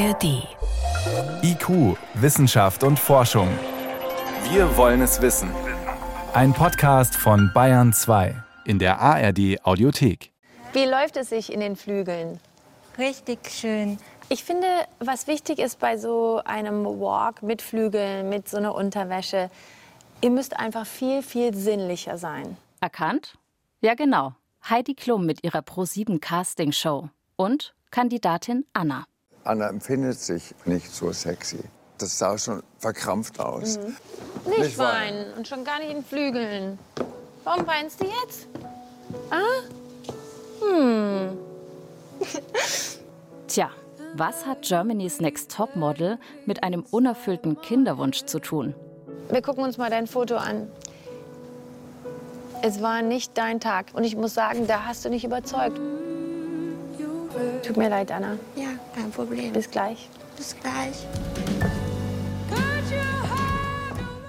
ARD. IQ, Wissenschaft und Forschung. Wir wollen es wissen. Ein Podcast von Bayern 2 in der ARD Audiothek. Wie läuft es sich in den Flügeln? Richtig schön. Ich finde, was wichtig ist bei so einem Walk mit Flügeln, mit so einer Unterwäsche, ihr müsst einfach viel, viel sinnlicher sein. Erkannt? Ja, genau. Heidi Klum mit ihrer Pro7 Casting Show und Kandidatin Anna. Anna empfindet sich nicht so sexy. Das sah schon verkrampft aus. Mhm. Nicht, nicht weinen weinen und schon gar nicht in Flügeln. Warum weinst du jetzt? Ah? Hm. Tja, was hat Germany's Next Topmodel mit einem unerfüllten Kinderwunsch zu tun? Wir gucken uns mal dein Foto an. Es war nicht dein Tag. Und ich muss sagen, da hast du nicht überzeugt. Tut mir leid, Anna. Ja, kein Problem. Bis gleich. Bis gleich.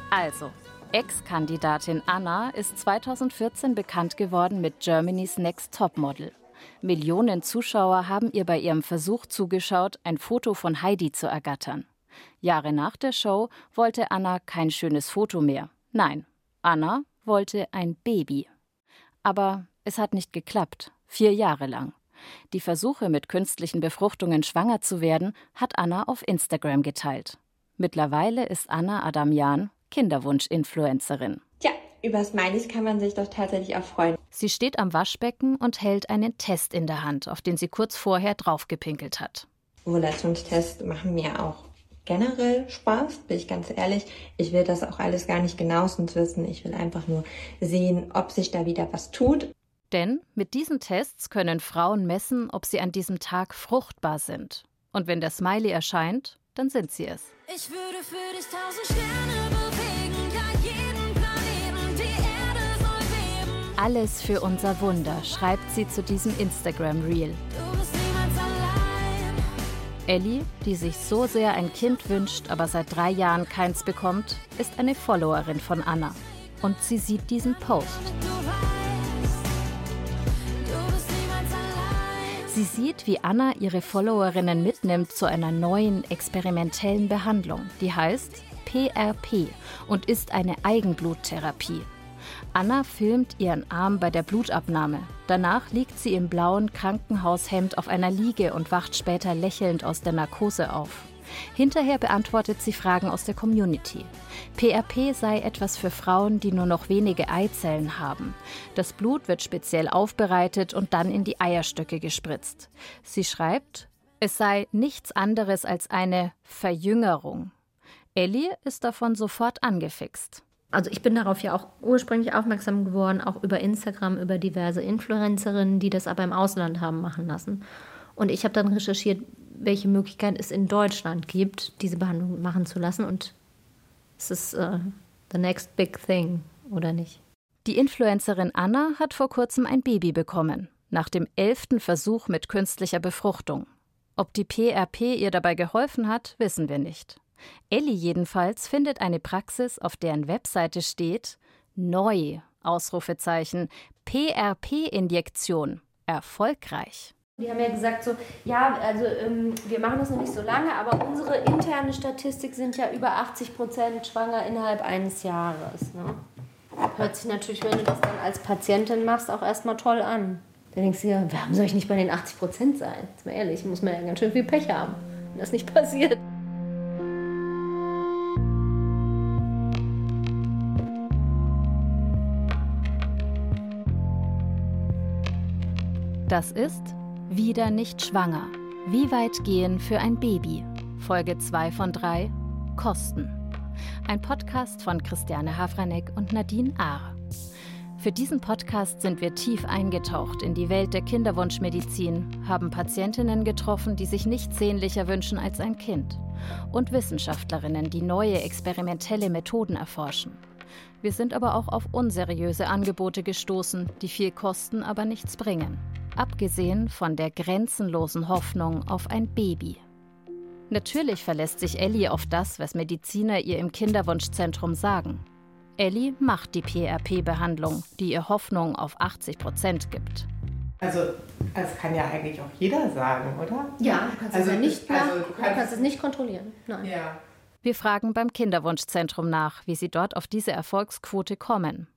Also, Ex-Kandidatin Anna ist 2014 bekannt geworden mit Germany's Next Topmodel. Millionen Zuschauer haben ihr bei ihrem Versuch zugeschaut, ein Foto von Heidi zu ergattern. Jahre nach der Show wollte Anna kein schönes Foto mehr. Nein, Anna wollte ein Baby. Aber es hat nicht geklappt, vier Jahre lang. Die Versuche, mit künstlichen Befruchtungen schwanger zu werden, hat Anna auf Instagram geteilt. Mittlerweile ist Anna Adamian Kinderwunsch-Influencerin. Tja, über Smileys kann man sich doch tatsächlich auch freuen. Sie steht am Waschbecken und hält einen Test in der Hand, auf den sie kurz vorher draufgepinkelt hat. Ovulationstests machen mir auch generell Spaß, bin ich ganz ehrlich. Ich will das auch alles gar nicht genauestens wissen. Ich will einfach nur sehen, ob sich da wieder was tut. Denn mit diesen Tests können Frauen messen, ob sie an diesem Tag fruchtbar sind. Und wenn der Smiley erscheint, dann sind sie es. Ich würde für dich tausend Sterne bewegen, ja jeden Planeten, die Erde soll beben. Alles für unser Wunder, schreibt sie zu diesem Instagram-Reel. Ellie, die sich so sehr ein Kind wünscht, aber seit drei Jahren keins bekommt, ist eine Followerin von Anna. Und sie sieht diesen Post. Sie sieht, wie Anna ihre Followerinnen mitnimmt zu einer neuen experimentellen Behandlung, die heißt PRP und ist eine Eigenbluttherapie. Anna filmt ihren Arm bei der Blutabnahme. Danach liegt sie im blauen Krankenhaushemd auf einer Liege und wacht später lächelnd aus der Narkose auf. Hinterher beantwortet sie Fragen aus der Community. PRP sei etwas für Frauen, die nur noch wenige Eizellen haben. Das Blut wird speziell aufbereitet und dann in die Eierstöcke gespritzt. Sie schreibt, es sei nichts anderes als eine Verjüngerung. Ellie ist davon sofort angefixt. Also ich bin darauf ja auch ursprünglich aufmerksam geworden, auch über Instagram, über diverse Influencerinnen, die das aber im Ausland haben machen lassen. Und ich habe dann recherchiert, welche Möglichkeit es in Deutschland gibt, diese Behandlung machen zu lassen. Und es ist uh, the next big thing, oder nicht? Die Influencerin Anna hat vor kurzem ein Baby bekommen, nach dem elften Versuch mit künstlicher Befruchtung. Ob die PRP ihr dabei geholfen hat, wissen wir nicht. Ellie jedenfalls findet eine Praxis, auf deren Webseite steht Neu, Ausrufezeichen, PRP-Injektion, erfolgreich. Die haben ja gesagt so, ja, also ähm, wir machen das noch nicht so lange, aber unsere interne Statistik sind ja über 80 Prozent schwanger innerhalb eines Jahres. Ne? Hört sich natürlich, wenn du das dann als Patientin machst, auch erstmal toll an. Dann denkst du ja, warum soll ich nicht bei den 80 Prozent sein? Jetzt mal ehrlich, muss man ja ganz schön viel Pech haben, wenn das nicht passiert. Das ist Wieder nicht schwanger. Wie weit gehen für ein Baby? Folge 2 von 3 Kosten. Ein Podcast von Christiane Havranek und Nadine Ahr. Für diesen Podcast sind wir tief eingetaucht in die Welt der Kinderwunschmedizin, haben Patientinnen getroffen, die sich nichts sehnlicher wünschen als ein Kind und Wissenschaftlerinnen, die neue experimentelle Methoden erforschen. Wir sind aber auch auf unseriöse Angebote gestoßen, die viel kosten, aber nichts bringen abgesehen von der grenzenlosen Hoffnung auf ein Baby. Natürlich verlässt sich Ellie auf das, was Mediziner ihr im Kinderwunschzentrum sagen. Ellie macht die PRP-Behandlung, die ihr Hoffnung auf 80 Prozent gibt. Also, das kann ja eigentlich auch jeder sagen, oder? Ja, du kannst, also, es, ja nicht also, nach, du kannst, kannst es nicht kontrollieren. Nein. Ja. Wir fragen beim Kinderwunschzentrum nach, wie sie dort auf diese Erfolgsquote kommen.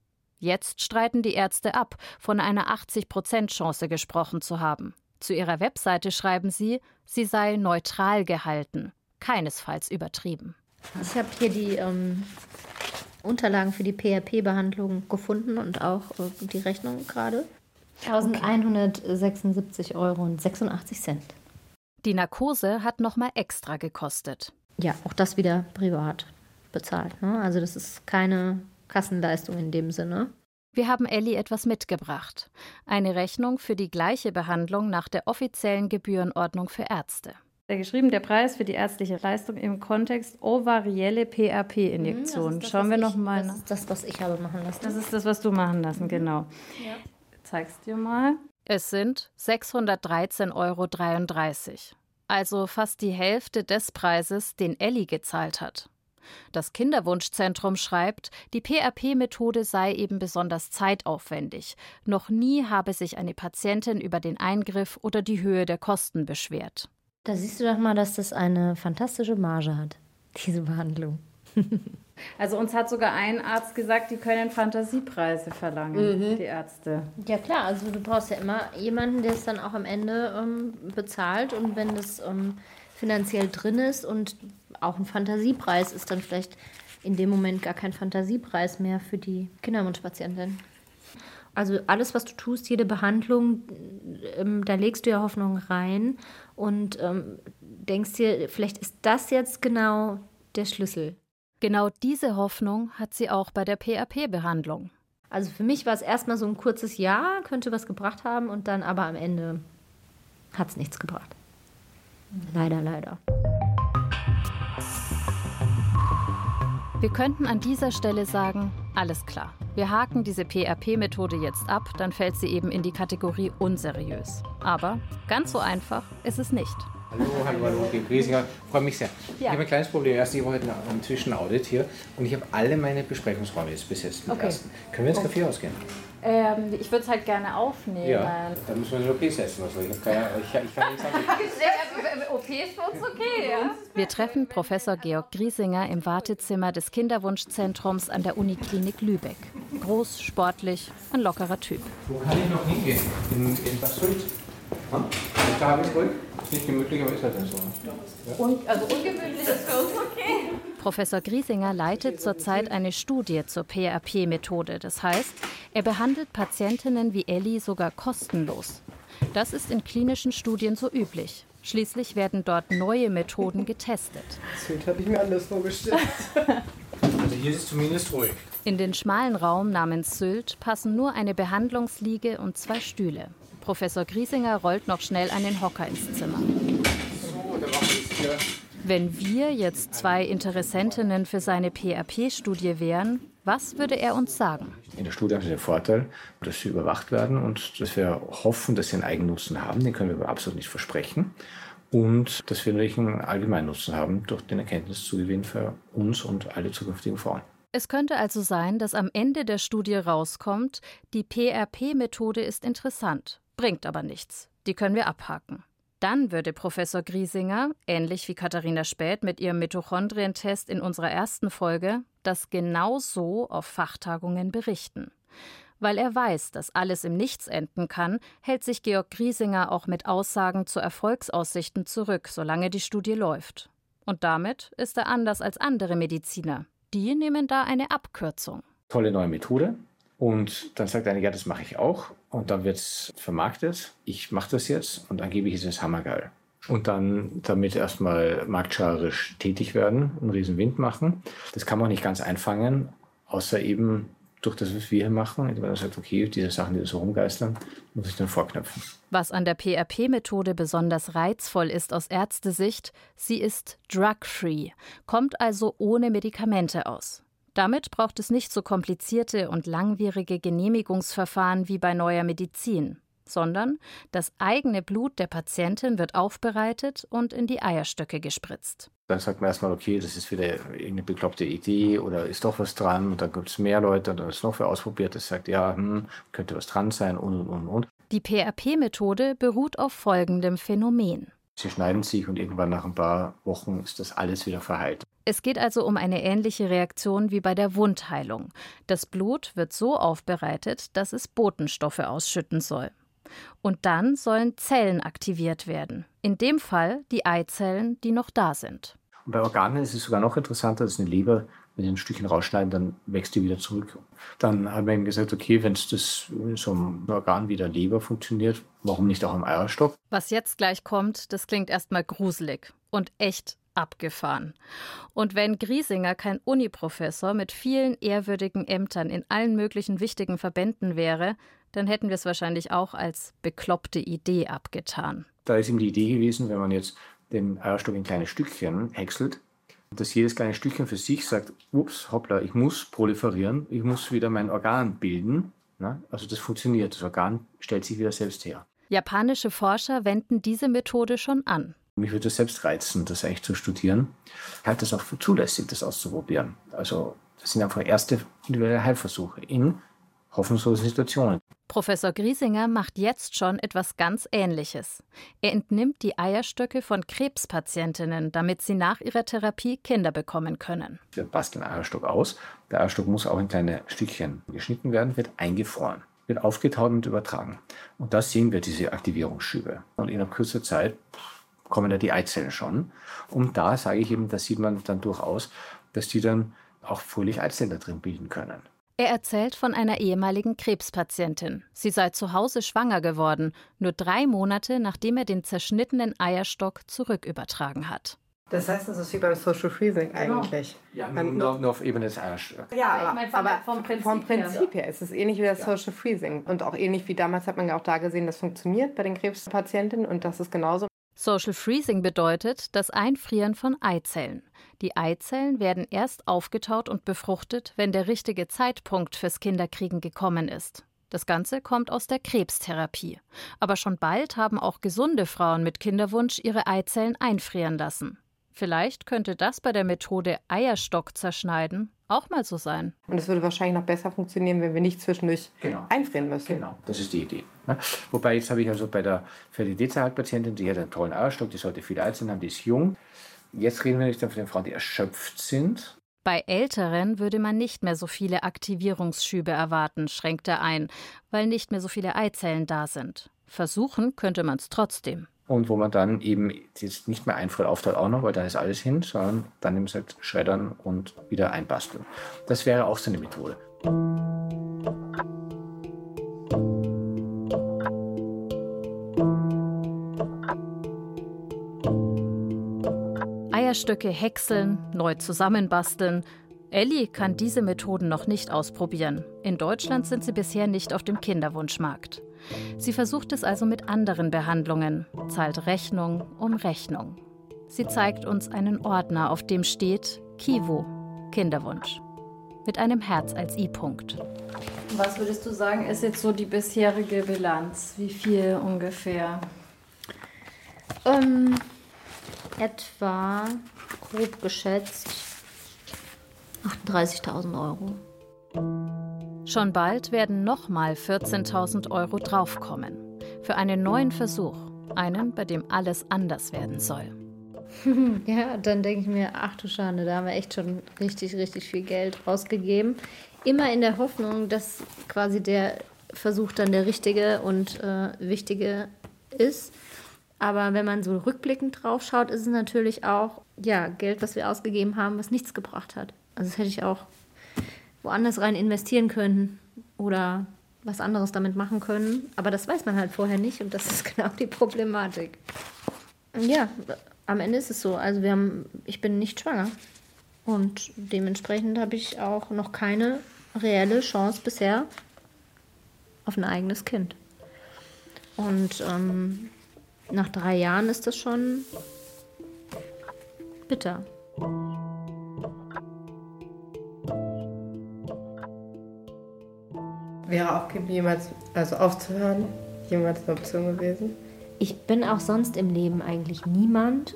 Jetzt streiten die Ärzte ab, von einer 80-Prozent-Chance gesprochen zu haben. Zu ihrer Webseite schreiben sie, sie sei neutral gehalten, keinesfalls übertrieben. Ich habe hier die ähm, Unterlagen für die PRP-Behandlung gefunden und auch äh, die Rechnung gerade. 1176 Euro und 86 Cent. Die Narkose hat nochmal extra gekostet. Ja, auch das wieder privat bezahlt. Ne? Also das ist keine Kassenleistung in dem Sinne. Wir haben Elli etwas mitgebracht. Eine Rechnung für die gleiche Behandlung nach der offiziellen Gebührenordnung für Ärzte. Der geschrieben der Preis für die ärztliche Leistung im Kontext ovarielle PRP-Injektion. das, Schauen wir was noch ich- mal. Das ist das, was ich habe machen lassen. Das ist das, was du machen lassen, genau. Ja. Zeig's dir mal. Es sind 613,33 Euro. Also fast die Hälfte des Preises, den Elli gezahlt hat. Das Kinderwunschzentrum schreibt, die PRP-Methode sei eben besonders zeitaufwendig. Noch nie habe sich eine Patientin über den Eingriff oder die Höhe der Kosten beschwert. Da siehst du doch mal, dass das eine fantastische Marge hat, diese Behandlung. Also uns hat sogar ein Arzt gesagt, die können Fantasiepreise verlangen, die Ärzte. Ja klar, also du brauchst ja immer jemanden, der es dann auch am Ende ähm, bezahlt und wenn das ähm, finanziell drin ist und auch ein Fantasiepreis ist dann vielleicht in dem Moment gar kein Fantasiepreis mehr für die Kinderwunschpatientin. Also alles, was du tust, jede Behandlung, ähm, da legst du ja Hoffnung rein und ähm, denkst dir, vielleicht ist das jetzt genau der Schlüssel. Genau diese Hoffnung hat sie auch bei der PRP-Behandlung. Also für mich war es erstmal so ein kurzes Ja, könnte was gebracht haben und dann aber am Ende hat es nichts gebracht. Leider, leider. Wir könnten an dieser Stelle sagen, alles klar. Wir haken diese PRP-Methode jetzt ab, dann fällt sie eben in die Kategorie unseriös. Aber ganz so einfach ist es nicht. Hallo, hallo, hallo, Kim Griesinger. Freue mich sehr. Ich habe ein kleines Problem. Erst, ich war heute ein Zwischenaudit hier und ich habe alle meine Besprechungsräume jetzt besetzt. Okay. ersten. Können wir ins Café ausgehen? Ähm, ich würde es halt gerne aufnehmen. Ja. Dann müssen wir eine OP setzen. Also ich, keine, ich, ich kann nichts sagen. OP ist für uns okay, ja? Wir treffen Professor Georg Griesinger im Wartezimmer des Kinderwunschzentrums an der Uniklinik Lübeck. Groß, sportlich, ein lockerer Typ. Wo kann ich noch hingehen? In, in Bad Sylt? Hm? Da habe ich ruhig. Ist nicht gemütlich, aber ist halt so. Und, also ungemütlich ist für uns okay. Professor Griesinger leitet zurzeit eine Studie zur PRP-Methode. Das heißt, er behandelt Patientinnen wie Elli sogar kostenlos. Das ist in klinischen Studien so üblich. Schließlich werden dort neue Methoden getestet. Sylt habe ich mir anders vorgestellt. Also hier ist es zumindest ruhig. In den schmalen Raum namens Sylt passen nur eine Behandlungsliege und zwei Stühle. Professor Griesinger rollt noch schnell einen Hocker ins Zimmer. So, dann machen wir hier. Wenn wir jetzt zwei Interessentinnen für seine PRP-Studie wären, was würde er uns sagen? In der Studie haben sie den Vorteil, dass sie überwacht werden und dass wir hoffen, dass sie einen Eigennutzen haben. Den können wir aber absolut nicht versprechen. Und dass wir natürlich einen Allgemeinnutzen haben durch den Erkenntniszugewinn für uns und alle zukünftigen Frauen. Es könnte also sein, dass am Ende der Studie rauskommt, die PRP-Methode ist interessant, bringt aber nichts. Die können wir abhaken. Dann würde Professor Griesinger, ähnlich wie Katharina Späth mit ihrem Mitochondrientest in unserer ersten Folge, das genau so auf Fachtagungen berichten. Weil er weiß, dass alles im Nichts enden kann, hält sich Georg Griesinger auch mit Aussagen zu Erfolgsaussichten zurück, solange die Studie läuft. Und damit ist er anders als andere Mediziner. Die nehmen da eine Abkürzung. Tolle neue Methode. Und dann sagt einer, ja, das mache ich auch. Und dann wird es vermarktet. Ich mache das jetzt und angeblich ist es hammergeil. Und dann damit erstmal marktschauerisch tätig werden, einen riesen Wind machen. Das kann man nicht ganz einfangen, außer eben durch das, was wir hier machen, indem man sagt, okay, diese Sachen, die so rumgeistern, muss ich dann vorknöpfen. Was an der PRP-Methode besonders reizvoll ist aus Ärztesicht, sie ist drug-free, kommt also ohne Medikamente aus. Damit braucht es nicht so komplizierte und langwierige Genehmigungsverfahren wie bei neuer Medizin, sondern das eigene Blut der Patientin wird aufbereitet und in die Eierstöcke gespritzt. Dann sagt man erstmal, okay, das ist wieder irgendeine bekloppte Idee oder ist doch was dran. Und dann gibt es mehr Leute und dann ist noch wer ausprobiert, das sagt, ja, hm, könnte was dran sein und und und und. Die PRP-Methode beruht auf folgendem Phänomen. Sie schneiden sich und irgendwann nach ein paar Wochen ist das alles wieder verheilt. Es geht also um eine ähnliche Reaktion wie bei der Wundheilung. Das Blut wird so aufbereitet, dass es Botenstoffe ausschütten soll. Und dann sollen Zellen aktiviert werden. In dem Fall die Eizellen, die noch da sind. Und bei Organen ist es sogar noch interessanter, dass eine Leber, wenn sie ein Stückchen rausschneiden, dann wächst die wieder zurück. Dann hat man ihm gesagt, okay, wenn es das so ein Organ wie der Leber funktioniert, warum nicht auch im Eierstock? Was jetzt gleich kommt, das klingt erstmal gruselig und echt abgefahren. Und wenn Griesinger kein Uniprofessor mit vielen ehrwürdigen Ämtern in allen möglichen wichtigen Verbänden wäre, dann hätten wir es wahrscheinlich auch als bekloppte Idee abgetan. Da ist ihm die Idee gewesen, wenn man jetzt den Eierstock in kleine Stückchen häckselt, dass jedes kleine Stückchen für sich sagt, ups, hoppla, ich muss proliferieren, ich muss wieder mein Organ bilden. Also das funktioniert, das Organ stellt sich wieder selbst her. Japanische Forscher wenden diese Methode schon an. Mich würde es selbst reizen, das eigentlich zu studieren. Ich halte es auch für zulässig, das auszuprobieren. Also das sind einfach erste individuelle Heilversuche in hoffnungslosen Situationen. Professor Griesinger macht jetzt schon etwas ganz Ähnliches. Er entnimmt die Eierstöcke von Krebspatientinnen, damit sie nach ihrer Therapie Kinder bekommen können. Wir basteln Eierstock aus. Der Eierstock muss auch in kleine Stückchen geschnitten werden, wird eingefroren, wird aufgetaut und übertragen. Und da sehen wir diese Aktivierungsschübe. Und in einer kurzer Zeit kommen da die Eizellen schon. Und da sage ich eben, da sieht man dann durchaus, dass die dann auch fröhlich Eizellen da drin bilden können. Er erzählt von einer ehemaligen Krebspatientin. Sie sei zu Hause schwanger geworden, nur drei Monate nachdem er den zerschnittenen Eierstock zurückübertragen hat. Das heißt, das ist wie beim Social Freezing genau. eigentlich. Ja, nur, nur auf Ebene des Eierstocks. Ja, aber, ich mein, vom, Prinzip, vom Prinzip her, her ist es ähnlich wie das ja. Social Freezing. Und auch ähnlich wie damals hat man ja auch da gesehen, das funktioniert bei den Krebspatientinnen und das ist genauso. Social Freezing bedeutet das Einfrieren von Eizellen. Die Eizellen werden erst aufgetaut und befruchtet, wenn der richtige Zeitpunkt fürs Kinderkriegen gekommen ist. Das Ganze kommt aus der Krebstherapie. Aber schon bald haben auch gesunde Frauen mit Kinderwunsch ihre Eizellen einfrieren lassen. Vielleicht könnte das bei der Methode Eierstock zerschneiden auch mal so sein. Und es würde wahrscheinlich noch besser funktionieren, wenn wir nicht zwischendurch genau. einfrieren müssen. Genau, das ist die Idee. Ne? Wobei jetzt habe ich also bei der Fertilität-Patientin, die hat einen tollen Eierstock, die sollte viel Eizellen haben, die ist jung. Jetzt reden wir nicht von den Frauen, die erschöpft sind. Bei Älteren würde man nicht mehr so viele Aktivierungsschübe erwarten, schränkt er ein, weil nicht mehr so viele Eizellen da sind. Versuchen könnte man es trotzdem. Und wo man dann eben jetzt nicht mehr einfriert aufteilt auch noch, weil da ist alles hin, sondern dann eben halt schreddern und wieder einbasteln. Das wäre auch so eine Methode. Eierstücke häckseln, neu zusammenbasteln. Ellie kann diese Methoden noch nicht ausprobieren. In Deutschland sind sie bisher nicht auf dem Kinderwunschmarkt. Sie versucht es also mit anderen Behandlungen, zahlt Rechnung um Rechnung. Sie zeigt uns einen Ordner, auf dem steht Kivo, Kinderwunsch, mit einem Herz als I-Punkt. Was würdest du sagen, ist jetzt so die bisherige Bilanz? Wie viel ungefähr? Ähm, etwa, grob geschätzt, 38.000 Euro. Schon bald werden nochmal 14.000 Euro draufkommen. Für einen neuen Versuch. Einen, bei dem alles anders werden soll. ja, dann denke ich mir, ach du Schande, da haben wir echt schon richtig, richtig viel Geld ausgegeben. Immer in der Hoffnung, dass quasi der Versuch dann der richtige und äh, wichtige ist. Aber wenn man so rückblickend drauf schaut, ist es natürlich auch ja, Geld, was wir ausgegeben haben, was nichts gebracht hat. Also das hätte ich auch woanders rein investieren können oder was anderes damit machen können. Aber das weiß man halt vorher nicht und das ist genau die Problematik. Ja, am Ende ist es so. Also wir haben, ich bin nicht schwanger. Und dementsprechend habe ich auch noch keine reelle Chance bisher auf ein eigenes Kind. Und ähm, nach drei Jahren ist das schon bitter. Wäre Aufgeben jemals, also aufzuhören, jemals eine Option gewesen? Ich bin auch sonst im Leben eigentlich niemand,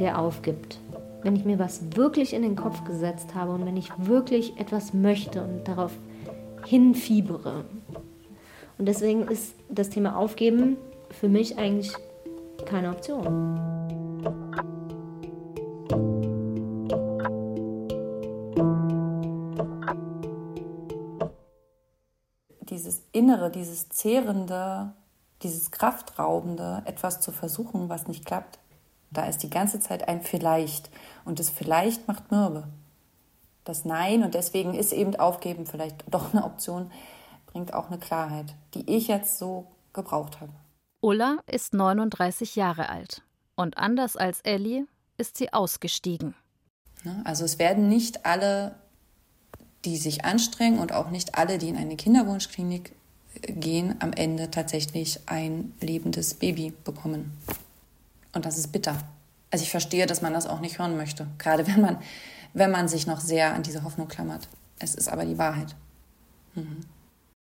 der aufgibt. Wenn ich mir was wirklich in den Kopf gesetzt habe und wenn ich wirklich etwas möchte und darauf hinfiebere. Und deswegen ist das Thema Aufgeben für mich eigentlich keine Option. Dieses Innere, dieses Zehrende, dieses Kraftraubende, etwas zu versuchen, was nicht klappt, da ist die ganze Zeit ein Vielleicht. Und das Vielleicht macht mürbe. Das Nein und deswegen ist eben Aufgeben vielleicht doch eine Option, bringt auch eine Klarheit, die ich jetzt so gebraucht habe. Ulla ist 39 Jahre alt und anders als Ellie ist sie ausgestiegen. Ne, also es werden nicht alle, die sich anstrengen und auch nicht alle, die in eine Kinderwunschklinik gehen, am Ende tatsächlich ein lebendes Baby bekommen. Und das ist bitter. Also ich verstehe, dass man das auch nicht hören möchte, gerade wenn man, wenn man sich noch sehr an diese Hoffnung klammert. Es ist aber die Wahrheit. Mhm.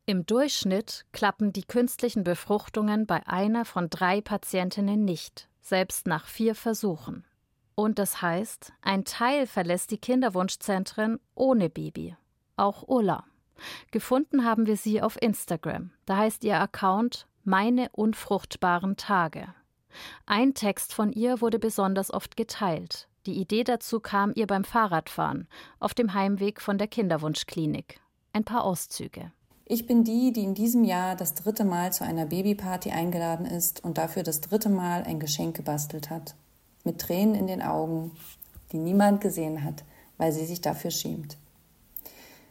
Im Durchschnitt klappen die künstlichen Befruchtungen bei einer von drei Patientinnen nicht, selbst nach vier Versuchen. Und das heißt, ein Teil verlässt die Kinderwunschzentren ohne Baby. Auch Ulla. Gefunden haben wir sie auf Instagram. Da heißt ihr Account Meine unfruchtbaren Tage. Ein Text von ihr wurde besonders oft geteilt. Die Idee dazu kam ihr beim Fahrradfahren auf dem Heimweg von der Kinderwunschklinik. Ein paar Auszüge. Ich bin die, die in diesem Jahr das dritte Mal zu einer Babyparty eingeladen ist und dafür das dritte Mal ein Geschenk gebastelt hat. Mit Tränen in den Augen, die niemand gesehen hat, weil sie sich dafür schämt.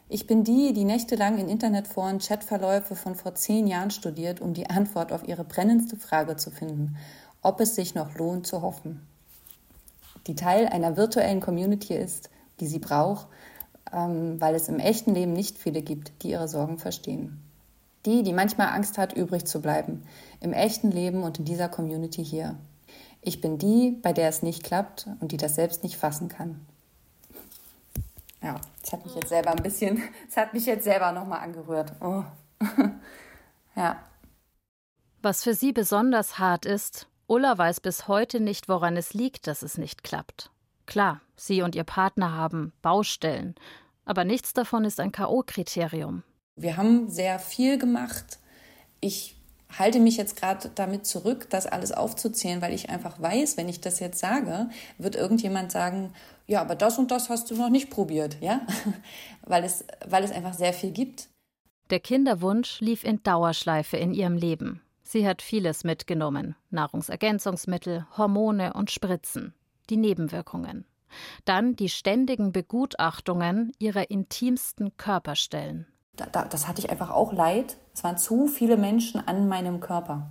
Ich bin die, die nächtelang in Internetforen Chatverläufe von vor zehn Jahren studiert, um die Antwort auf ihre brennendste Frage zu finden, ob es sich noch lohnt zu hoffen. Die Teil einer virtuellen Community ist, die sie braucht, ähm, weil es im echten Leben nicht viele gibt, die ihre Sorgen verstehen. Die, die manchmal Angst hat, übrig zu bleiben, im echten Leben und in dieser Community hier. Ich bin die, bei der es nicht klappt und die das selbst nicht fassen kann. Ja, das hat mich jetzt selber ein bisschen, das hat mich jetzt selber nochmal angerührt. Oh. ja. Was für sie besonders hart ist, Ulla weiß bis heute nicht, woran es liegt, dass es nicht klappt. Klar, sie und ihr Partner haben Baustellen, aber nichts davon ist ein KO-Kriterium. Wir haben sehr viel gemacht. Ich halte mich jetzt gerade damit zurück, das alles aufzuzählen, weil ich einfach weiß, wenn ich das jetzt sage, wird irgendjemand sagen, ja, aber das und das hast du noch nicht probiert, ja? weil, es, weil es einfach sehr viel gibt. Der Kinderwunsch lief in Dauerschleife in ihrem Leben. Sie hat vieles mitgenommen: Nahrungsergänzungsmittel, Hormone und Spritzen die Nebenwirkungen. Dann die ständigen Begutachtungen ihrer intimsten Körperstellen. Da, da, das hatte ich einfach auch leid. Es waren zu viele Menschen an meinem Körper.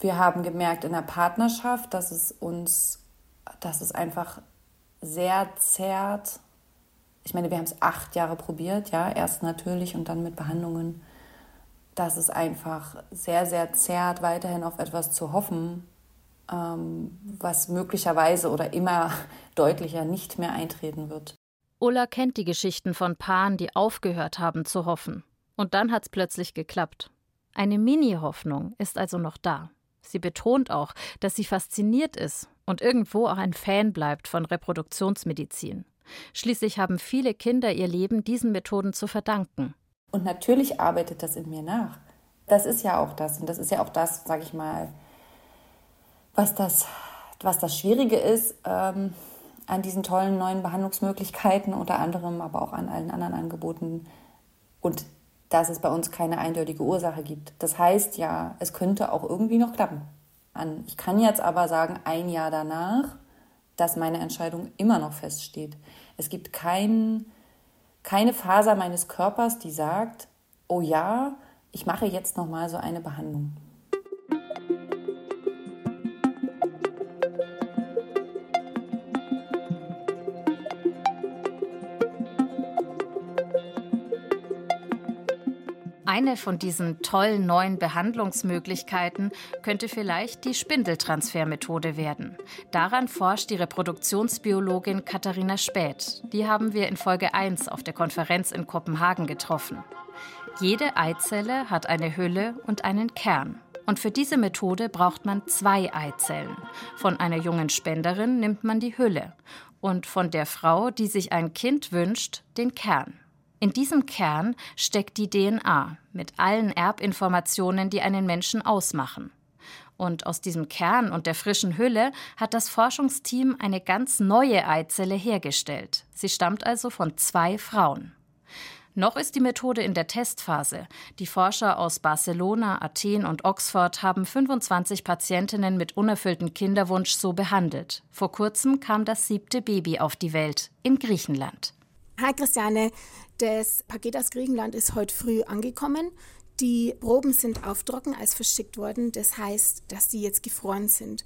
Wir haben gemerkt in der Partnerschaft, dass es uns, dass es einfach sehr zerrt. Ich meine, wir haben es acht Jahre probiert, ja, erst natürlich und dann mit Behandlungen, dass es einfach sehr, sehr zerrt, weiterhin auf etwas zu hoffen, ähm, was möglicherweise oder immer deutlicher nicht mehr eintreten wird. Ulla kennt die Geschichten von Paaren, die aufgehört haben zu hoffen. Und dann hat's plötzlich geklappt. Eine Mini-Hoffnung ist also noch da. Sie betont auch, dass sie fasziniert ist und irgendwo auch ein Fan bleibt von Reproduktionsmedizin. Schließlich haben viele Kinder ihr Leben diesen Methoden zu verdanken. Und natürlich arbeitet das in mir nach. Das ist ja auch das. Und das ist ja auch das, sage ich mal, was das, was das Schwierige ist ähm, an diesen tollen neuen Behandlungsmöglichkeiten, unter anderem aber auch an allen anderen Angeboten und dass es bei uns keine eindeutige Ursache gibt. Das heißt ja, es könnte auch irgendwie noch klappen. Ich kann jetzt aber sagen, ein Jahr danach, dass meine Entscheidung immer noch feststeht. Es gibt kein, keine Faser meines Körpers, die sagt, oh ja, ich mache jetzt noch mal so eine Behandlung. Eine von diesen tollen neuen Behandlungsmöglichkeiten könnte vielleicht die Spindeltransfermethode werden. Daran forscht die Reproduktionsbiologin Katharina Späth. Die haben wir in Folge 1 auf der Konferenz in Kopenhagen getroffen. Jede Eizelle hat eine Hülle und einen Kern. Und für diese Methode braucht man zwei Eizellen. Von einer jungen Spenderin nimmt man die Hülle und von der Frau, die sich ein Kind wünscht, den Kern. In diesem Kern steckt die DNA, mit allen Erbinformationen, die einen Menschen ausmachen. Und aus diesem Kern und der frischen Hülle hat das Forschungsteam eine ganz neue Eizelle hergestellt. Sie stammt also von zwei Frauen. Noch ist die Methode in der Testphase. Die Forscher aus Barcelona, Athen und Oxford haben 25 Patientinnen mit unerfülltem Kinderwunsch so behandelt. Vor kurzem kam das siebte Baby auf die Welt in Griechenland. Hi Christiane, das Paket aus Griechenland ist heute früh angekommen. Die Proben sind auf Trockeneis verschickt worden. Das heißt, dass die jetzt gefroren sind.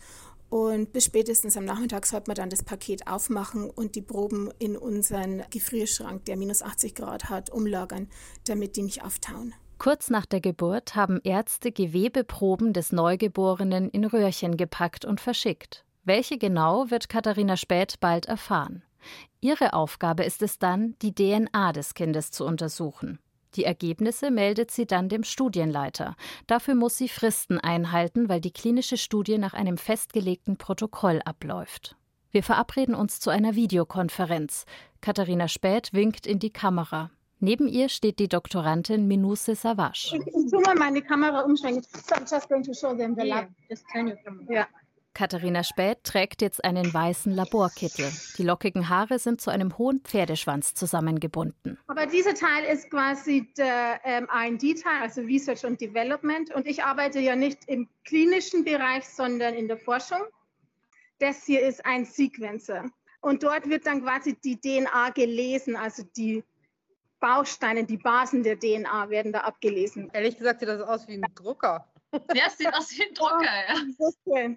Und bis spätestens am Nachmittag sollte man dann das Paket aufmachen und die Proben in unseren Gefrierschrank, der minus 80 Grad hat, umlagern, damit die nicht auftauen. Kurz nach der Geburt haben Ärzte Gewebeproben des Neugeborenen in Röhrchen gepackt und verschickt. Welche genau, wird Katharina Späth bald erfahren. Ihre Aufgabe ist es dann, die DNA des Kindes zu untersuchen. Die Ergebnisse meldet sie dann dem Studienleiter. Dafür muss sie Fristen einhalten, weil die klinische Studie nach einem festgelegten Protokoll abläuft. Wir verabreden uns zu einer Videokonferenz. Katharina Späth winkt in die Kamera. Neben ihr steht die Doktorandin Minuse Savage. Ich, ich mal meine Kamera umschwenken. So I'm just going to show them the lab. Just turn your camera. Ja. Katharina Späth trägt jetzt einen weißen Laborkittel. Die lockigen Haare sind zu einem hohen Pferdeschwanz zusammengebunden. Aber dieser Teil ist quasi der ähm, R&D-Teil, also Research und Development. Und ich arbeite ja nicht im klinischen Bereich, sondern in der Forschung. Das hier ist ein Sequencer. Und dort wird dann quasi die DNA gelesen, also die Bausteine, die Basen der DNA werden da abgelesen. Ehrlich gesagt sieht das aus wie ein Drucker. Ja, sieht aus wie ein Drucker, ja.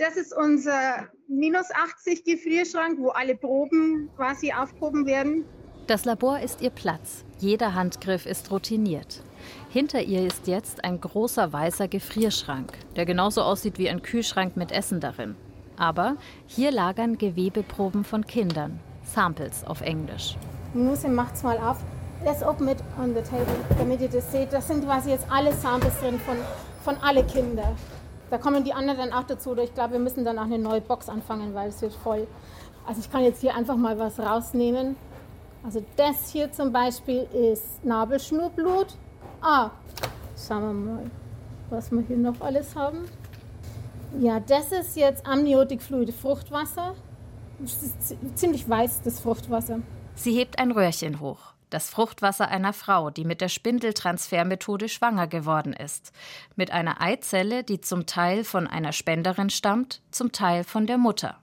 Das ist unser minus 80 Gefrierschrank, wo alle Proben quasi aufproben werden. Das Labor ist ihr Platz. Jeder Handgriff ist routiniert. Hinter ihr ist jetzt ein großer weißer Gefrierschrank, der genauso aussieht wie ein Kühlschrank mit Essen darin. Aber hier lagern Gewebeproben von Kindern, Samples auf Englisch. Muse macht's mal auf. Let's open it on the table, damit ihr das seht. Das sind quasi jetzt alle Samples drin von, von alle Kinder. Da kommen die anderen dann auch dazu. Ich glaube, wir müssen dann auch eine neue Box anfangen, weil es wird voll. Also ich kann jetzt hier einfach mal was rausnehmen. Also das hier zum Beispiel ist Nabelschnurblut. Ah, schauen wir mal, was wir hier noch alles haben. Ja, das ist jetzt Amniotikfluid, Fruchtwasser. Das ist ziemlich weiß, das Fruchtwasser. Sie hebt ein Röhrchen hoch das Fruchtwasser einer Frau, die mit der Spindeltransfermethode schwanger geworden ist, mit einer Eizelle, die zum Teil von einer Spenderin stammt, zum Teil von der Mutter.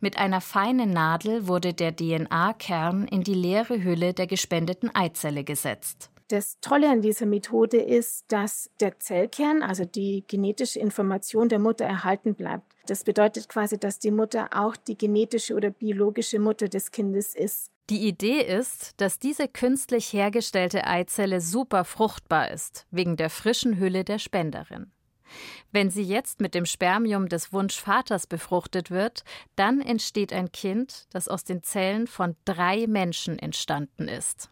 Mit einer feinen Nadel wurde der DNA-Kern in die leere Hülle der gespendeten Eizelle gesetzt. Das Tolle an dieser Methode ist, dass der Zellkern, also die genetische Information der Mutter erhalten bleibt. Das bedeutet quasi, dass die Mutter auch die genetische oder biologische Mutter des Kindes ist. Die Idee ist, dass diese künstlich hergestellte Eizelle super fruchtbar ist, wegen der frischen Hülle der Spenderin. Wenn sie jetzt mit dem Spermium des Wunschvaters befruchtet wird, dann entsteht ein Kind, das aus den Zellen von drei Menschen entstanden ist.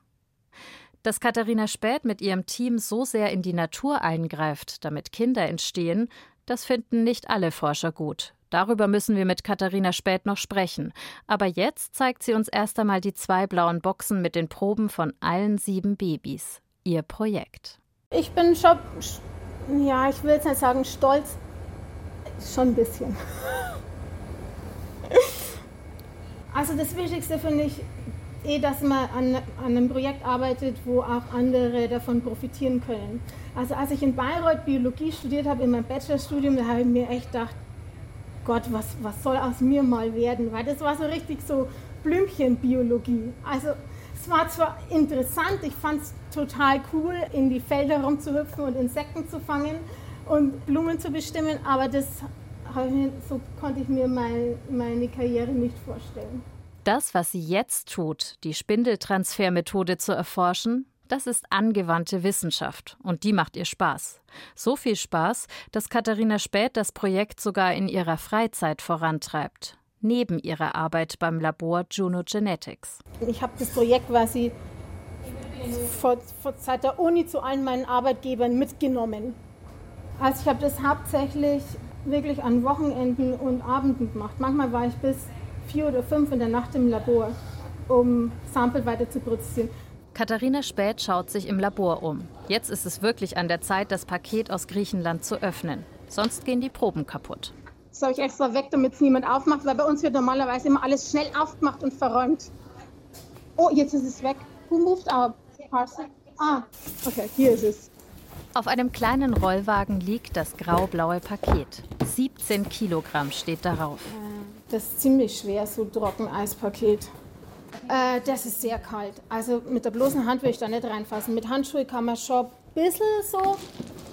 Dass Katharina Späth mit ihrem Team so sehr in die Natur eingreift, damit Kinder entstehen, das finden nicht alle Forscher gut. Darüber müssen wir mit Katharina Späth noch sprechen. Aber jetzt zeigt sie uns erst einmal die zwei blauen Boxen mit den Proben von allen sieben Babys. Ihr Projekt. Ich bin schon, ja, ich will jetzt nicht sagen stolz, schon ein bisschen. Also das Wichtigste finde ich eh, dass man an, an einem Projekt arbeitet, wo auch andere davon profitieren können. Also als ich in Bayreuth Biologie studiert habe, in meinem Bachelorstudium, da habe ich mir echt gedacht, Gott, was, was soll aus mir mal werden? Weil das war so richtig so Blümchenbiologie. Also es war zwar interessant, ich fand es total cool, in die Felder rumzuhüpfen und Insekten zu fangen und Blumen zu bestimmen, aber das so konnte ich mir mein, meine Karriere nicht vorstellen. Das, was sie jetzt tut, die Spindeltransfermethode zu erforschen, das ist angewandte Wissenschaft und die macht ihr Spaß. So viel Spaß, dass Katharina Späth das Projekt sogar in ihrer Freizeit vorantreibt, neben ihrer Arbeit beim Labor Juno Genetics. Ich habe das Projekt quasi vor, vor, seit der Uni zu allen meinen Arbeitgebern mitgenommen. Also ich habe das hauptsächlich wirklich an Wochenenden und Abenden gemacht. Manchmal war ich bis vier oder fünf in der Nacht im Labor, um Sample weiter zu produzieren. Katharina Späth schaut sich im Labor um. Jetzt ist es wirklich an der Zeit, das Paket aus Griechenland zu öffnen. Sonst gehen die Proben kaputt. Das habe ich extra weg, damit es niemand aufmacht, weil bei uns wird normalerweise immer alles schnell aufgemacht und verräumt. Oh, jetzt ist es weg. Who moved our parcel? Ah, okay, hier ist es. Auf einem kleinen Rollwagen liegt das grau-blaue Paket. 17 Kilogramm steht darauf. Das ist ziemlich schwer, so ein Trockeneispaket. Äh, das ist sehr kalt. Also mit der bloßen Hand will ich da nicht reinfassen. Mit Handschuhe kann man schon ein bisschen so,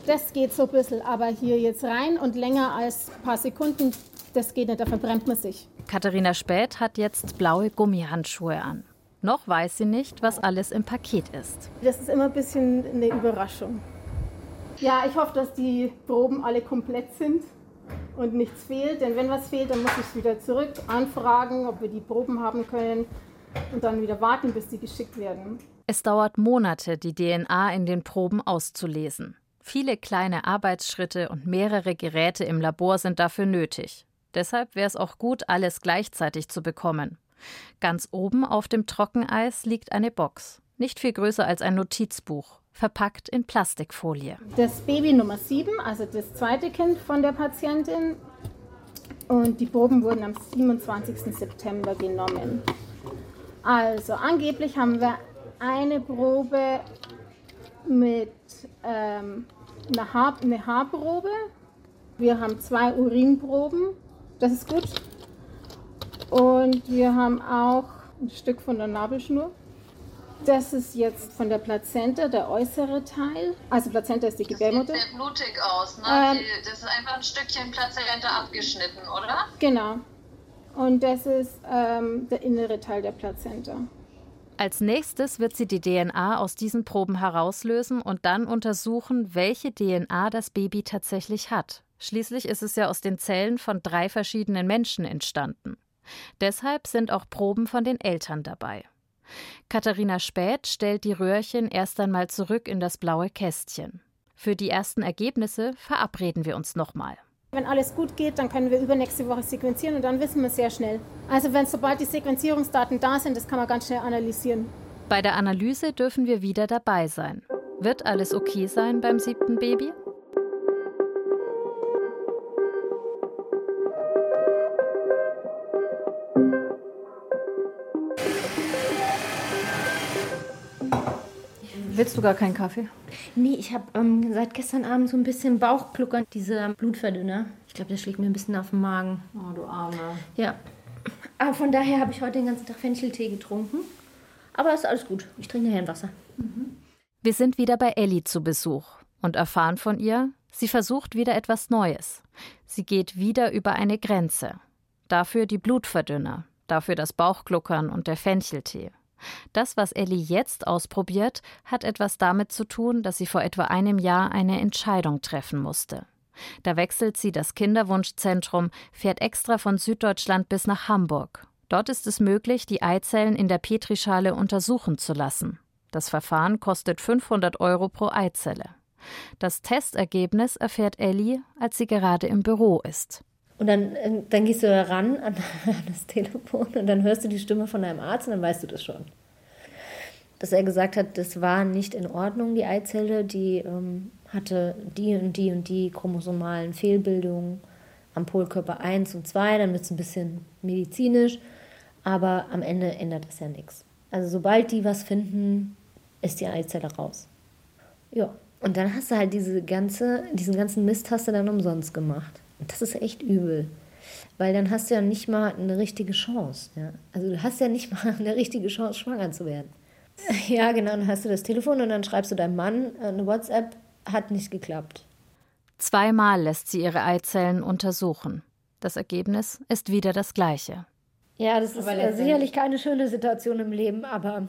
das geht so ein bisschen. Aber hier jetzt rein und länger als ein paar Sekunden, das geht nicht, da verbrennt man sich. Katharina Späth hat jetzt blaue Gummihandschuhe an. Noch weiß sie nicht, was alles im Paket ist. Das ist immer ein bisschen eine Überraschung. Ja, ich hoffe, dass die Proben alle komplett sind und nichts fehlt. Denn wenn was fehlt, dann muss ich es wieder zurück anfragen, ob wir die Proben haben können und dann wieder warten, bis die geschickt werden. Es dauert Monate, die DNA in den Proben auszulesen. Viele kleine Arbeitsschritte und mehrere Geräte im Labor sind dafür nötig. Deshalb wäre es auch gut, alles gleichzeitig zu bekommen. Ganz oben auf dem Trockeneis liegt eine Box, nicht viel größer als ein Notizbuch, verpackt in Plastikfolie. Das Baby Nummer 7, also das zweite Kind von der Patientin. Und die Proben wurden am 27. September genommen. Also angeblich haben wir eine Probe mit ähm, einer, Haar, eine Haarprobe. Wir haben zwei Urinproben. Das ist gut. Und wir haben auch ein Stück von der Nabelschnur. Das ist jetzt von der Plazenta, der äußere Teil. Also Plazenta ist die Gebärmutter. Das sieht sehr blutig aus, ne? Ähm, das ist einfach ein Stückchen Plazenta abgeschnitten, oder? Genau. Und das ist ähm, der innere Teil der Plazenta. Als nächstes wird sie die DNA aus diesen Proben herauslösen und dann untersuchen, welche DNA das Baby tatsächlich hat. Schließlich ist es ja aus den Zellen von drei verschiedenen Menschen entstanden. Deshalb sind auch Proben von den Eltern dabei. Katharina Späth stellt die Röhrchen erst einmal zurück in das blaue Kästchen. Für die ersten Ergebnisse verabreden wir uns nochmal. Wenn alles gut geht, dann können wir übernächste Woche sequenzieren und dann wissen wir sehr schnell. Also wenn sobald die Sequenzierungsdaten da sind, das kann man ganz schnell analysieren. Bei der Analyse dürfen wir wieder dabei sein. Wird alles okay sein beim siebten Baby? Willst du gar keinen Kaffee? Nee, ich habe ähm, seit gestern Abend so ein bisschen Bauchgluckern, diese Blutverdünner. Ich glaube, der schlägt mir ein bisschen auf den Magen. Oh, du Arme. Ja. Aber von daher habe ich heute den ganzen Tag Fencheltee getrunken. Aber ist alles gut. Ich trinke nachher ein Wasser. Wir sind wieder bei Ellie zu Besuch und erfahren von ihr, sie versucht wieder etwas Neues. Sie geht wieder über eine Grenze. Dafür die Blutverdünner, dafür das Bauchgluckern und der Fencheltee. Das, was Ellie jetzt ausprobiert, hat etwas damit zu tun, dass sie vor etwa einem Jahr eine Entscheidung treffen musste. Da wechselt sie das Kinderwunschzentrum, fährt extra von Süddeutschland bis nach Hamburg. Dort ist es möglich, die Eizellen in der Petrischale untersuchen zu lassen. Das Verfahren kostet 500 Euro pro Eizelle. Das Testergebnis erfährt Ellie, als sie gerade im Büro ist. Und dann, äh, dann gehst du da ran an, an das Telefon und dann hörst du die Stimme von deinem Arzt und dann weißt du das schon. Dass er gesagt hat, das war nicht in Ordnung, die Eizelle, die ähm, hatte die und die und die chromosomalen Fehlbildungen am Polkörper 1 und 2, dann wird es ein bisschen medizinisch, aber am Ende ändert das ja nichts. Also sobald die was finden, ist die Eizelle raus. Ja, und dann hast du halt diese ganze, diesen ganzen Mist hast du dann umsonst gemacht. Das ist echt übel. Weil dann hast du ja nicht mal eine richtige Chance. Ja? Also du hast ja nicht mal eine richtige Chance, schwanger zu werden. Ja, genau, dann hast du das Telefon und dann schreibst du deinem Mann äh, eine WhatsApp, hat nicht geklappt. Zweimal lässt sie ihre Eizellen untersuchen. Das Ergebnis ist wieder das gleiche. Ja, das ist Aber äh, sicherlich keine schöne Situation im Leben, aber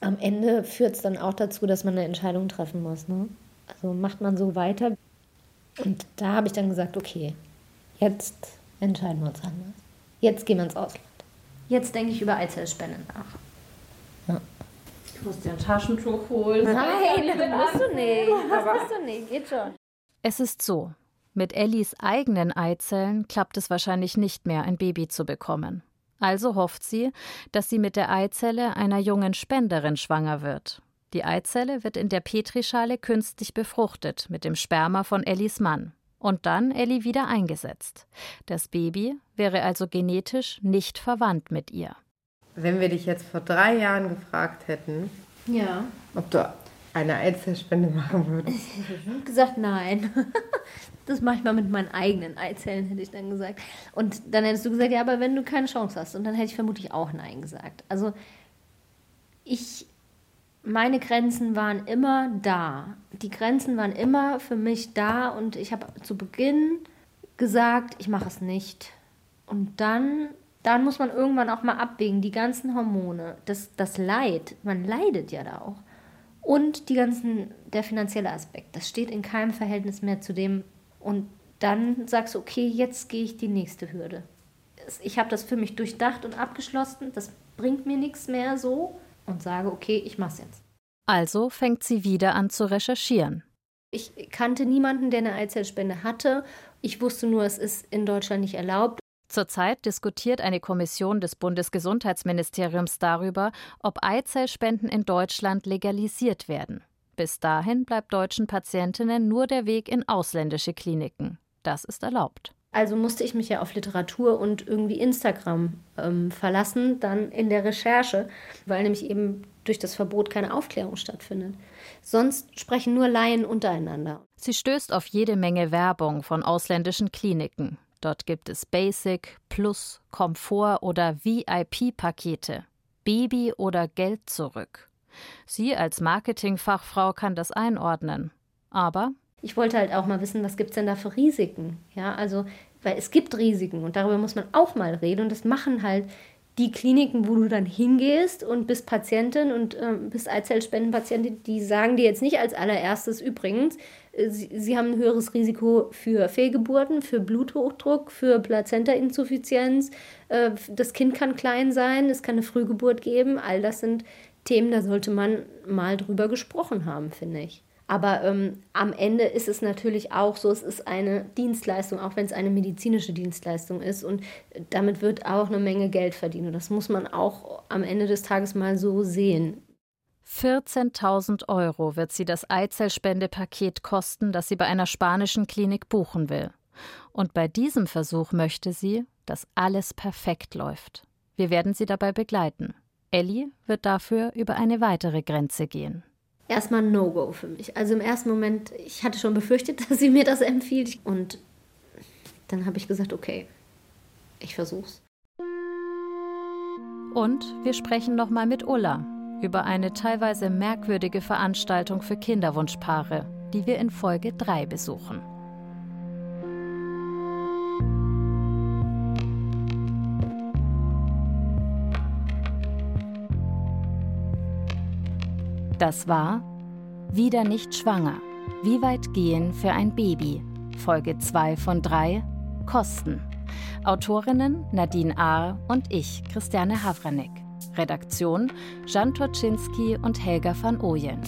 am Ende führt es dann auch dazu, dass man eine Entscheidung treffen muss. Ne? Also macht man so weiter. Und da habe ich dann gesagt, okay, jetzt entscheiden wir uns anders. Jetzt gehen wir ins Ausland. Jetzt denke ich über Eizellspende nach. Ich muss dir ein Taschentuch holen. Nein, das musst du nicht. Das musst du nicht, geht schon. Es ist so. Mit Ellis eigenen Eizellen klappt es wahrscheinlich nicht mehr, ein Baby zu bekommen. Also hofft sie, dass sie mit der Eizelle einer jungen Spenderin schwanger wird. Die Eizelle wird in der Petrischale künstlich befruchtet mit dem Sperma von Ellis Mann und dann Ellie wieder eingesetzt. Das Baby wäre also genetisch nicht verwandt mit ihr. Wenn wir dich jetzt vor drei Jahren gefragt hätten, ja. ob du eine Eizellspende machen würdest. Ich habe gesagt, nein. Das mache ich mal mit meinen eigenen Eizellen, hätte ich dann gesagt. Und dann hättest du gesagt, ja, aber wenn du keine Chance hast. Und dann hätte ich vermutlich auch Nein gesagt. Also ich meine Grenzen waren immer da. Die Grenzen waren immer für mich da und ich habe zu Beginn gesagt, ich mache es nicht. Und dann, dann muss man irgendwann auch mal abwägen, die ganzen Hormone, das, das Leid, man leidet ja da auch. Und die ganzen, der finanzielle Aspekt, das steht in keinem Verhältnis mehr zu dem. Und dann sagst du, okay, jetzt gehe ich die nächste Hürde. Ich habe das für mich durchdacht und abgeschlossen, das bringt mir nichts mehr so und sage, okay, ich mache es jetzt. Also fängt sie wieder an zu recherchieren. Ich kannte niemanden, der eine Eizellspende hatte. Ich wusste nur, es ist in Deutschland nicht erlaubt. Zurzeit diskutiert eine Kommission des Bundesgesundheitsministeriums darüber, ob Eizellspenden in Deutschland legalisiert werden. Bis dahin bleibt deutschen Patientinnen nur der Weg in ausländische Kliniken. Das ist erlaubt. Also musste ich mich ja auf Literatur und irgendwie Instagram ähm, verlassen, dann in der Recherche, weil nämlich eben durch das Verbot keine Aufklärung stattfindet. Sonst sprechen nur Laien untereinander. Sie stößt auf jede Menge Werbung von ausländischen Kliniken. Dort gibt es Basic, Plus, Komfort oder VIP-Pakete, Baby oder Geld zurück. Sie als Marketingfachfrau kann das einordnen. Aber ich wollte halt auch mal wissen, was gibt es denn da für Risiken? Ja, also, weil es gibt Risiken und darüber muss man auch mal reden. Und das machen halt die Kliniken, wo du dann hingehst und bist Patientin und äh, bist Eizellspendenpatientin, die sagen dir jetzt nicht als allererstes übrigens, äh, sie, sie, haben ein höheres Risiko für Fehlgeburten, für Bluthochdruck, für Plazentainsuffizienz, äh, das Kind kann klein sein, es kann eine Frühgeburt geben. All das sind Themen, da sollte man mal drüber gesprochen haben, finde ich. Aber ähm, am Ende ist es natürlich auch so, es ist eine Dienstleistung, auch wenn es eine medizinische Dienstleistung ist. Und damit wird auch eine Menge Geld verdient. Und das muss man auch am Ende des Tages mal so sehen. 14.000 Euro wird sie das Eizellspendepaket kosten, das sie bei einer spanischen Klinik buchen will. Und bei diesem Versuch möchte sie, dass alles perfekt läuft. Wir werden sie dabei begleiten. Ellie wird dafür über eine weitere Grenze gehen erstmal ein No-Go für mich. Also im ersten Moment, ich hatte schon befürchtet, dass sie mir das empfiehlt. Und dann habe ich gesagt, okay, ich versuch's. Und wir sprechen nochmal mit Ulla über eine teilweise merkwürdige Veranstaltung für Kinderwunschpaare, die wir in Folge 3 besuchen. Das war Wieder nicht schwanger. Wie weit gehen für ein Baby? Folge 2 von 3 Kosten. Autorinnen Nadine Ahr und ich, Christiane Havranek. Redaktion Jan Toczynski und Helga van Ooyen.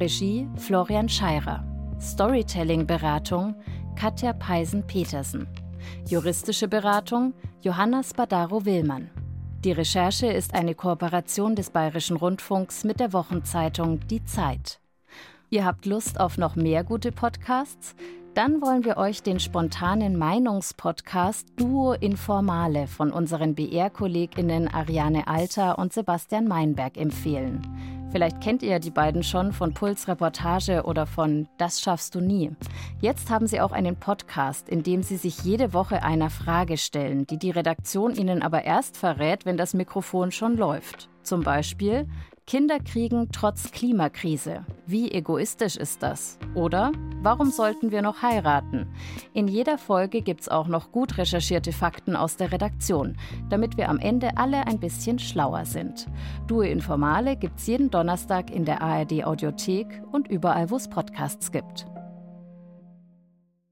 Regie Florian Scheirer. Storytelling-Beratung Katja Peisen-Petersen. Juristische Beratung Johanna Spadaro-Willmann. Die Recherche ist eine Kooperation des Bayerischen Rundfunks mit der Wochenzeitung Die Zeit. Ihr habt Lust auf noch mehr gute Podcasts? Dann wollen wir euch den spontanen Meinungspodcast Duo Informale von unseren BR-KollegInnen Ariane Alter und Sebastian Meinberg empfehlen. Vielleicht kennt ihr die beiden schon von Puls Reportage oder von Das schaffst du nie. Jetzt haben sie auch einen Podcast, in dem sie sich jede Woche einer Frage stellen, die die Redaktion ihnen aber erst verrät, wenn das Mikrofon schon läuft. Zum Beispiel, Kinder kriegen trotz Klimakrise. Wie egoistisch ist das? Oder warum sollten wir noch heiraten? In jeder Folge gibt es auch noch gut recherchierte Fakten aus der Redaktion, damit wir am Ende alle ein bisschen schlauer sind. Due Informale gibt's jeden Donnerstag in der ARD Audiothek und überall, wo es Podcasts gibt.